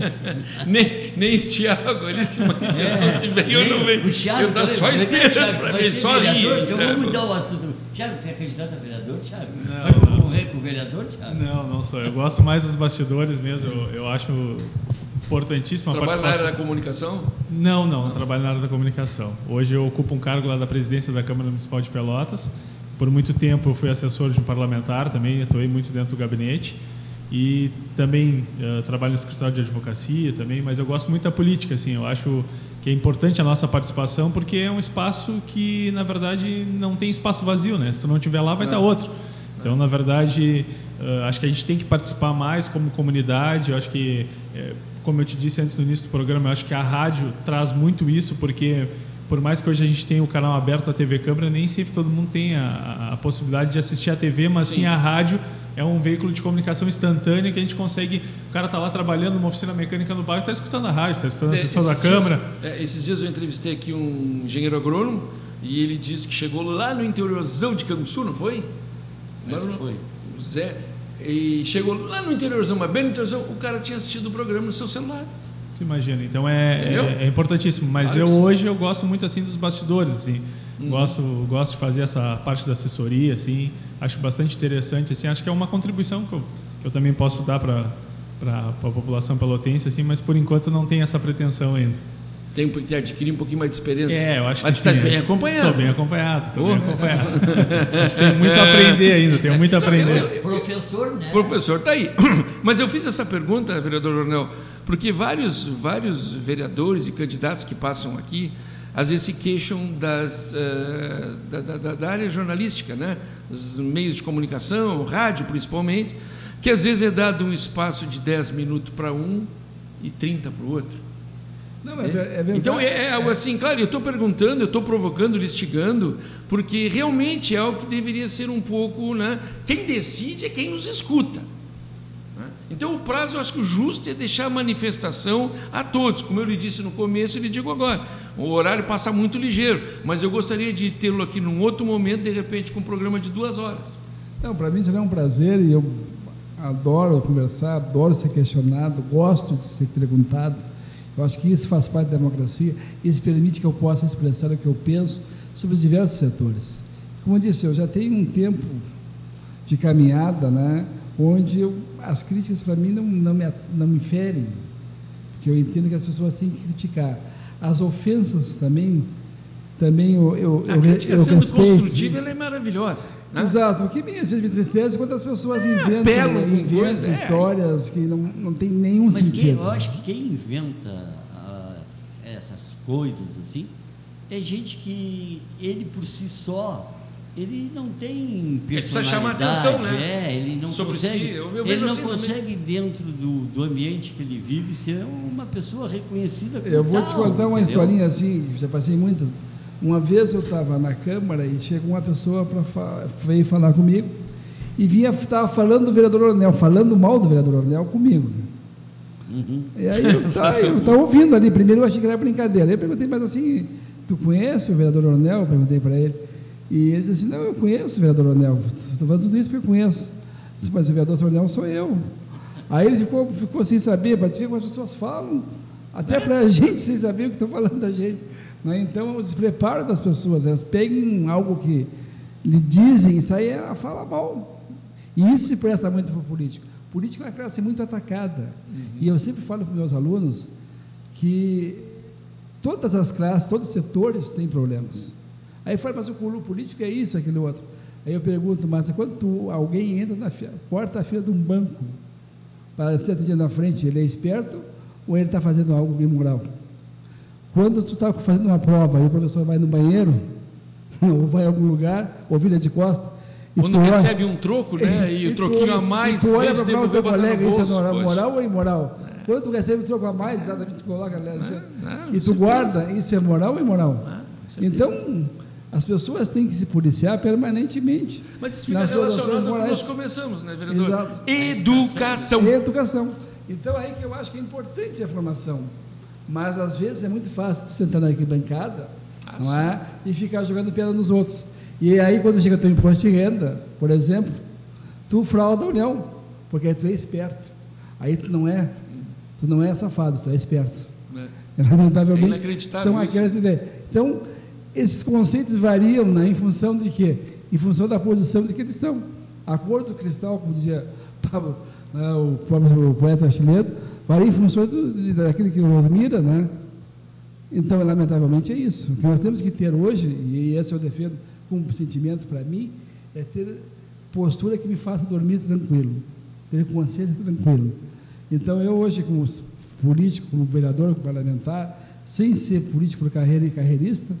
nem, nem o Tiago, ele se manifestou é, se bem ou não veio. O Tiago. Eu estou só é esperando para ver, só ali. Então vamos mudar o assunto. Tiago, quer candidato a vereador, Tiago? Vai concorrer com o vereador, Tiago? Não, não sou. Eu gosto mais dos bastidores mesmo. Eu, eu acho importantíssima Trabalha a participação. na área da comunicação? Não, não, não trabalho na área da comunicação. Hoje eu ocupo um cargo lá da presidência da Câmara Municipal de Pelotas por muito tempo eu fui assessor de um parlamentar também, atuei muito dentro do gabinete e também uh, trabalho no escritório de advocacia também, mas eu gosto muito da política, assim, eu acho que é importante a nossa participação porque é um espaço que, na verdade, não tem espaço vazio, né? Se tu não estiver lá, vai estar é. outro. Então, na verdade, uh, acho que a gente tem que participar mais como comunidade, eu acho que, uh, como eu te disse antes no início do programa, eu acho que a rádio traz muito isso, porque por mais que hoje a gente tenha o canal aberto da TV Câmara, nem sempre todo mundo tem a, a possibilidade de assistir a TV, mas sim. sim. a rádio é um veículo de comunicação instantânea que a gente consegue. O cara está lá trabalhando numa oficina mecânica no bairro, está escutando a rádio, está escutando a é, sessão da Câmara. é, esses dias eu entrevistei aqui um engenheiro agrônomo e ele disse que chegou lá no interiorzão de Canguçu, não foi? Mas não foi. Zé, e chegou lá no interiorzão, mas bem no interiorzão, o cara tinha assistido o programa no seu celular. Imagina, então é, é, é, importantíssimo. Mas claro eu hoje eu gosto muito assim dos bastidores, assim. Hum. Gosto, gosto de fazer essa parte da assessoria, assim. Acho bastante interessante, assim. Acho que é uma contribuição que eu, que eu também posso dar para para a população pelotense, assim. Mas por enquanto não tem essa pretensão ainda. Tem que adquirir um pouquinho mais de experiência. É, eu acho Mas que está bem acompanhado. Estou bem acompanhado, estou oh. bem acompanhado. a gente tem muito a aprender ainda, tem muito a aprender. Professor, né? Professor, está aí. Mas eu fiz essa pergunta, vereador Ornel, porque vários, vários vereadores e candidatos que passam aqui, às vezes se queixam das, uh, da, da, da, área jornalística, né? dos meios de comunicação, rádio principalmente, que às vezes é dado um espaço de 10 minutos para um e 30 para o outro. Não, é, é então é, é algo assim, claro, eu estou perguntando, eu estou provocando, listigando, porque realmente é algo que deveria ser um pouco, né? Quem decide é quem nos escuta. Então, o prazo, eu acho que o justo é deixar a manifestação a todos. Como eu lhe disse no começo, eu lhe digo agora. O horário passa muito ligeiro, mas eu gostaria de tê-lo aqui num outro momento, de repente, com um programa de duas horas. Não, para mim será um prazer e eu adoro conversar, adoro ser questionado, gosto de ser perguntado. Eu acho que isso faz parte da democracia, isso permite que eu possa expressar o que eu penso sobre os diversos setores. Como eu disse, eu já tenho um tempo de caminhada, né? onde eu, as críticas para mim não, não, me, não me ferem, porque eu entendo que as pessoas têm que criticar. As ofensas também, também eu, eu, a crítica eu, sendo respeito. construtiva ela é maravilhosa. Né? Exato, o que me, às vezes me entristece quando as pessoas é, inventam, inventam coisa, é. histórias é. que não, não tem nenhum Mas sentido. Quem, eu acho que quem inventa uh, essas coisas assim é gente que ele por si só ele não tem personalidade. Ele precisa chamar atenção, né? É, ele não Sobre consegue, si. Eu, eu ele não assim consegue também. dentro do, do ambiente que ele vive ser uma pessoa reconhecida. eu vou tal, te contar uma entendeu? historinha assim, já passei muitas. Uma vez eu estava na câmara e chegou uma pessoa para fa veio falar comigo e vinha estava falando do vereador Ornel, falando mal do vereador Ornel comigo. Uhum. E aí eu estava ouvindo ali. Primeiro eu achei que era brincadeira. Aí eu perguntei, mas assim, tu conhece o vereador Ornel? Perguntei para ele. E ele disse assim, não, eu conheço o vereador Anel, estou falando tudo isso porque eu conheço. disse, mas o vereador Anel sou eu. Aí ele ficou, ficou sem saber, para ver como as pessoas falam, até para a gente sem saber o que estão falando da gente. Né? Então, o despreparo das pessoas, elas peguem algo que lhe dizem e saem a falar mal. E isso se presta muito para o político. O político é uma classe muito atacada. Uhum. E eu sempre falo para os meus alunos que todas as classes, todos os setores têm problemas. Aí fala, mas o político é isso, aquele outro. Aí eu pergunto, mas quando tu, alguém entra na fila, corta a fila de um banco para ser atendido na frente, ele é esperto ou ele está fazendo algo imoral? Quando tu está fazendo uma prova e o professor vai no banheiro, ou vai a algum lugar, ou vira de costas, quando recebe um troco, né? E, e o troquinho a mais, tu olha para o teu colega, isso é moral ou imoral? É. Quando tu recebe um troco a mais, exatamente tu coloca, né? É, e tu guarda, isso é moral ou imoral? É, então, as pessoas têm que se policiar permanentemente. Mas isso fica relacionado com o que nós começamos, né, vereador? Exato. Educação. Educação. Então, aí que eu acho que é importante a formação. Mas, às vezes, é muito fácil tu sentar na arquibancada ah, não é? e ficar jogando pedra nos outros. E aí, quando chega o teu imposto de renda, por exemplo, tu frauda a União, porque tu é esperto. Aí tu não é, tu não é safado, tu é esperto. É. Lamentavelmente, é são aquelas ideias. Então, esses conceitos variam né, em função de quê? Em função da posição de que eles estão. Acordo cristal, como dizia Pablo, né, o, o, poeta chileno, varia em função do, de, daquele que nos mira, né? Então, lamentavelmente, é isso. O que nós temos que ter hoje, e esse eu defendo como sentimento para mim, é ter postura que me faça dormir tranquilo, ter consciência tranquilo. Então, eu hoje, como político, como vereador, como parlamentar, sem ser político por carreira e carreirista,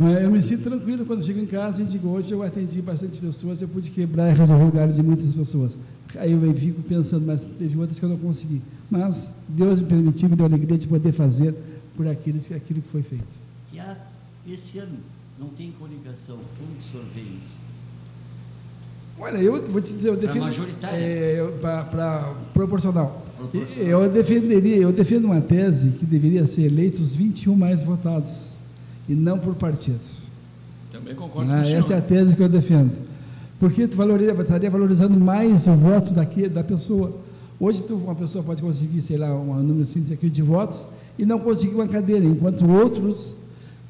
eu me sinto tranquilo quando chego em casa e digo, hoje eu atendi bastante pessoas, eu pude quebrar e resolver o galho de muitas pessoas. Aí eu fico pensando, mas teve outras que eu não consegui. Mas Deus me permitiu, me deu a alegria de poder fazer por aqueles, aquilo que foi feito. E a, esse ano não tem coligação, como o senhor vê isso? Olha, eu vou te dizer, eu defendo. É, para proporcional. proporcional. Eu defenderia, eu defendo uma tese que deveria ser eleitos os 21 mais votados e não por partido. Também concordo ah, com Essa é a tese que eu defendo. Porque tu valoriza, estaria valorizando mais o voto daqui, da pessoa. Hoje tu, uma pessoa pode conseguir, sei lá, um número aqui de votos e não conseguir uma cadeira, enquanto outros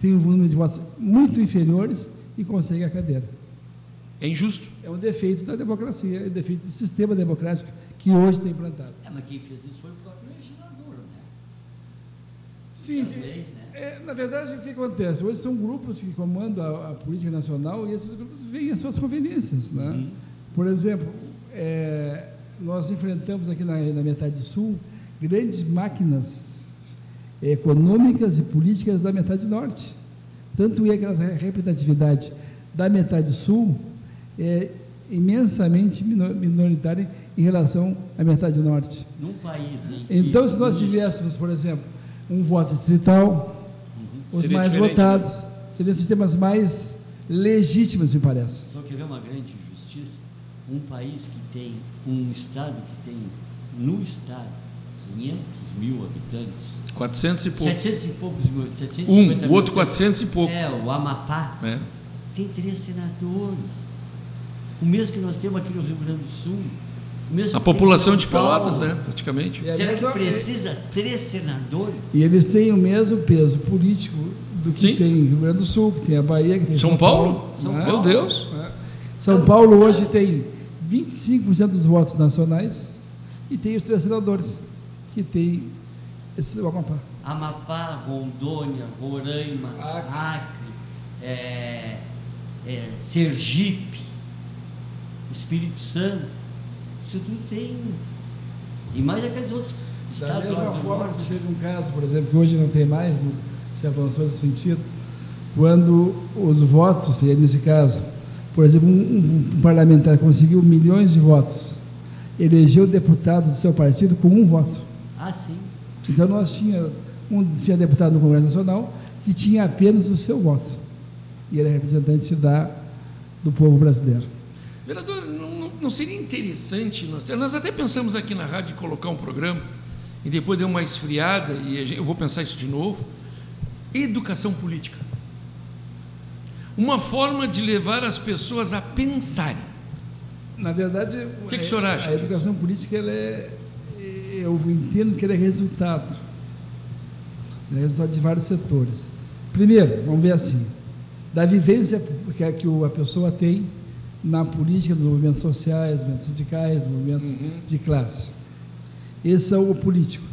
têm um número de votos muito inferiores e conseguem a cadeira. É injusto. É um defeito da democracia, é um defeito do sistema democrático que hoje está implantado. É, mas quem fez isso foi o próprio legislador, né? Sim. Leis, né? É, na verdade, o que acontece? Hoje são grupos que comandam a, a política nacional e esses grupos veem as suas conveniências. Né? Uhum. Por exemplo, é, nós enfrentamos aqui na, na metade sul grandes máquinas econômicas e políticas da metade norte. Tanto é que a representatividade da metade sul é imensamente minoritária em relação à metade norte. Num país. Então, se nós tivéssemos, por exemplo, um voto distrital, os Seria mais votados. Seriam sistemas mais legítimos, me parece. Só que é uma grande injustiça. Um país que tem, um estado que tem, no estado, 500 mil habitantes. 400 e poucos. 700 e poucos mil. 750 um, o outro 400 e pouco. É, o Amapá. É. Tem três senadores. O mesmo que nós temos aqui no Rio Grande do Sul. A população de Pelotas, né, praticamente. Será que precisa três senadores? E eles têm o mesmo peso político do que Sim. tem Rio Grande do Sul, que tem a Bahia, que tem São, São Paulo. Paulo. São né? Meu Deus. É. São Paulo hoje tem 25% dos votos nacionais e tem os três senadores, que tem esse, o Amapá. Amapá, Rondônia, Roraima, Acre, Acre é, é, Sergipe, Espírito Santo, isso tudo tem. E mais aqueles outros estados. Da mesma forma que teve um caso, por exemplo, que hoje não tem mais, se avançou nesse sentido, quando os votos, nesse caso, por exemplo, um, um, parlamentar conseguiu milhões de votos, elegeu deputados do seu partido com um voto. Ah, sim. Então nós tinha um tinha deputado no Congresso Nacional que tinha apenas o seu voto e era representante da do povo brasileiro. Vereador, não, seria interessante nós nós até pensamos aqui na rádio colocar um programa e depois deu uma esfriada e gente, eu vou pensar isso de novo educação política. Uma forma de levar as pessoas a pensarem. Na verdade, o que, que o senhor acha? A educação política, ela é, eu entendo que ela é resultado. É resultado de vários setores. Primeiro, vamos ver assim, da vivência que a pessoa tem na política, nos movimentos sociais, movimentos sindicais, movimentos uhum. de classe. Esse é o político.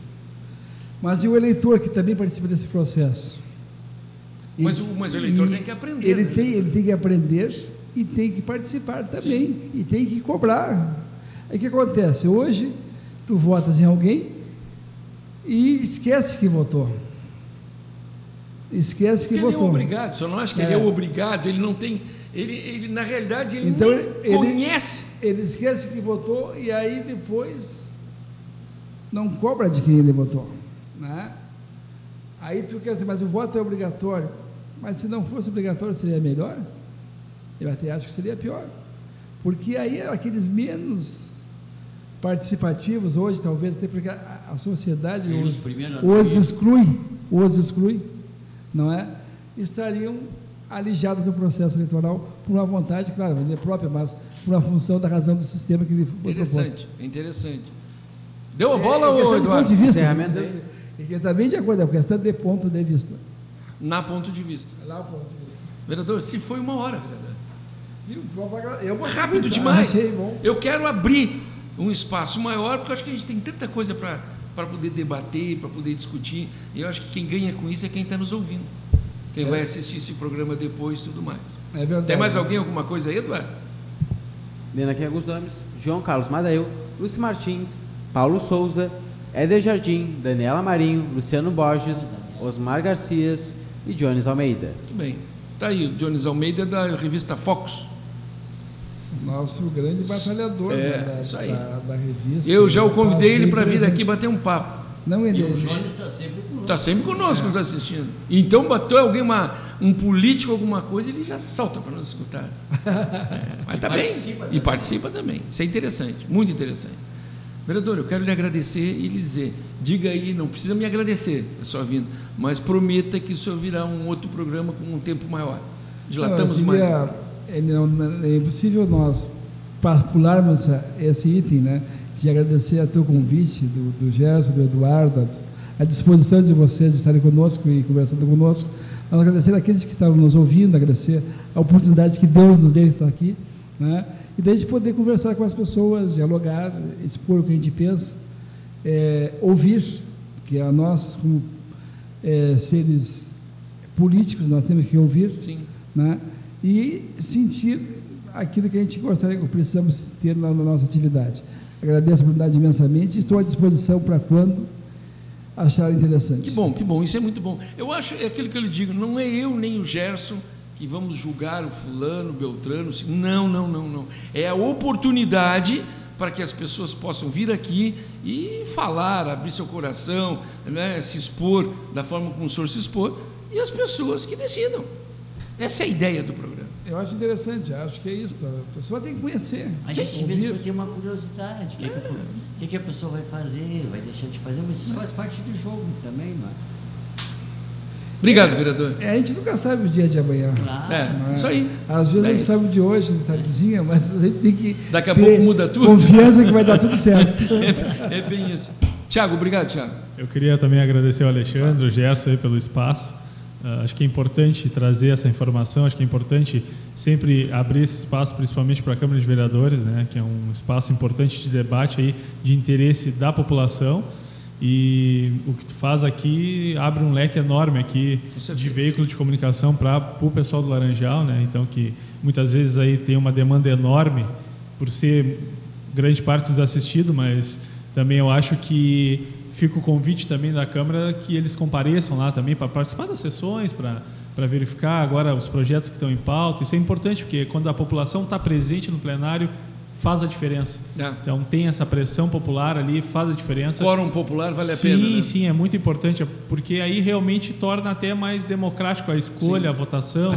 Mas e o eleitor que também participa desse processo? Mas o, mas o eleitor tem que aprender. Ele, né? tem, ele tem que aprender e tem que participar também. Sim. E tem que cobrar. Aí o que acontece? Hoje, tu votas em alguém e esquece que votou. Esquece que Porque votou. Ele é obrigado, só não acha que É. ele é obrigado, ele não tem. Ele, ele na realidade, ele Então, nem ele- conhece. Ele esquece que votou e aí depois não cobra de quem ele votou. Né? Aí tu quer dizer, mas o voto é obrigatório. Mas se não fosse obrigatório, seria melhor? Eu até acho que seria pior. Porque aí aqueles menos participativos hoje, talvez até porque a, a sociedade os os, exclui, os exclui, não é? Estariam alijados do processo eleitoral por uma vontade, claro, vou dizer própria, mas por uma função da razão do sistema que lhe foi proposto. Interessante, é interessante. Deu a bola, é, ô questão de ponto Eduardo? de vista. Está bem de acordo, é uma questão de ponto de vista. Na ponto de vista. Lá o ponto de vista. Vereador, se foi uma hora, vereador. Eu gostei Rápido demais. Achei bom. Eu quero abrir um espaço maior, porque eu acho que a gente tem tanta coisa para poder debater, para poder discutir. E eu acho que quem ganha com isso é quem está nos ouvindo. Quem vai assistir esse programa depois e tudo mais. É verdade. Tem mais alguém, alguma coisa aí, Eduardo? Lendo aqui Augusto Gomes, João Carlos Madail, Lúcio Martins, Paulo Souza, Éder Jardim, Daniela Marinho, Luciano Borges, Osmar Garcias e Jones Almeida. Muito bem. Está aí o Jones Almeida da revista Fox. Nosso grande batalhador É, da, da, isso aí. da- da revista. Eu já o convidei ele para vir aqui bater um papo. Não, E ele o Jones está sempre. Está sempre conosco nos assistindo. Então, bateu alguém, uma, um político, alguma coisa, ele já salta para nos escutar. É, mas está bem. participa E também. participa também. Isso é interessante, muito interessante. Vereador, eu quero lhe agradecer e lhe dizer, diga aí, não precisa me agradecer, é só vindo, mas prometa que o senhor virá um outro programa com um tempo maior. Dilatamos Não, eu mais. queria- é, não- é impossível nós pularmos esse item, né? De agradecer a teu convite, do, do Gerson, do Eduardo, a, disposição de vocês de estarem conosco e conversando conosco. Nós agradecer aqueles que estavam nos ouvindo, agradecer a oportunidade que Deus nos deu de estar aqui, né? E daí de poder conversar com as pessoas, dialogar, expor o que a gente pensa, é, ouvir, que a nós, como é, seres políticos, nós temos que ouvir Sim. né? e sentir aquilo que a gente gostaria, que precisamos ter na, na nossa atividade. Agradeço a oportunidade imensamente estou à disposição para quando acharem interessante. Que bom, que bom, isso é muito bom. Eu acho, é aquilo que eu lhe digo, não é eu nem o Gerson que vamos julgar o fulano, o Beltrano, não, não, não, não. É a oportunidade para que as pessoas possam vir aqui e falar, abrir seu coração, né, se expor da forma como o senhor se expor, e as pessoas que decidam. Essa é a ideia do programa. Eu acho interessante, acho que é isso. A pessoa tem que conhecer. A gente de vez em quando tem uma curiosidade. O que, é que, o que a pessoa vai fazer, vai deixar de fazer, mas isso faz parte do jogo também, é? Obrigado, vereador. É, a gente nunca sabe o dia de amanhã. Claro. É, não é? isso aí. Às vezes É a gente sabe o de hoje, de tardezinha, mas a gente tem que. Daqui a ter pouco muda tudo. Confiança que vai dar tudo certo. É bem isso. Tiago, obrigado, Tiago. Eu queria também agradecer ao Alexandre, o Gerson aí pelo espaço. Ah, acho que é importante trazer essa informação, acho que é importante sempre abrir esse espaço, principalmente para a Câmara de Vereadores, né, que é um espaço importante de debate aí, de interesse da população. E o que tu faz aqui abre um leque enorme aqui de veículo de comunicação para o pessoal do Laranjal, né? Então que muitas vezes aí tem uma demanda enorme por ser grande parte desassistido, mas também eu acho que fica o convite também da Câmara que eles compareçam lá também para participar das sessões, para para verificar agora os projetos que estão em pauta. Isso é importante porque quando a população está presente no plenário faz a diferença. É. Então tem essa pressão popular ali, faz a diferença. Fórum Popular vale a sim, pena, né? sim, é muito importante, porque aí realmente torna até mais democrático a escolha, a votação.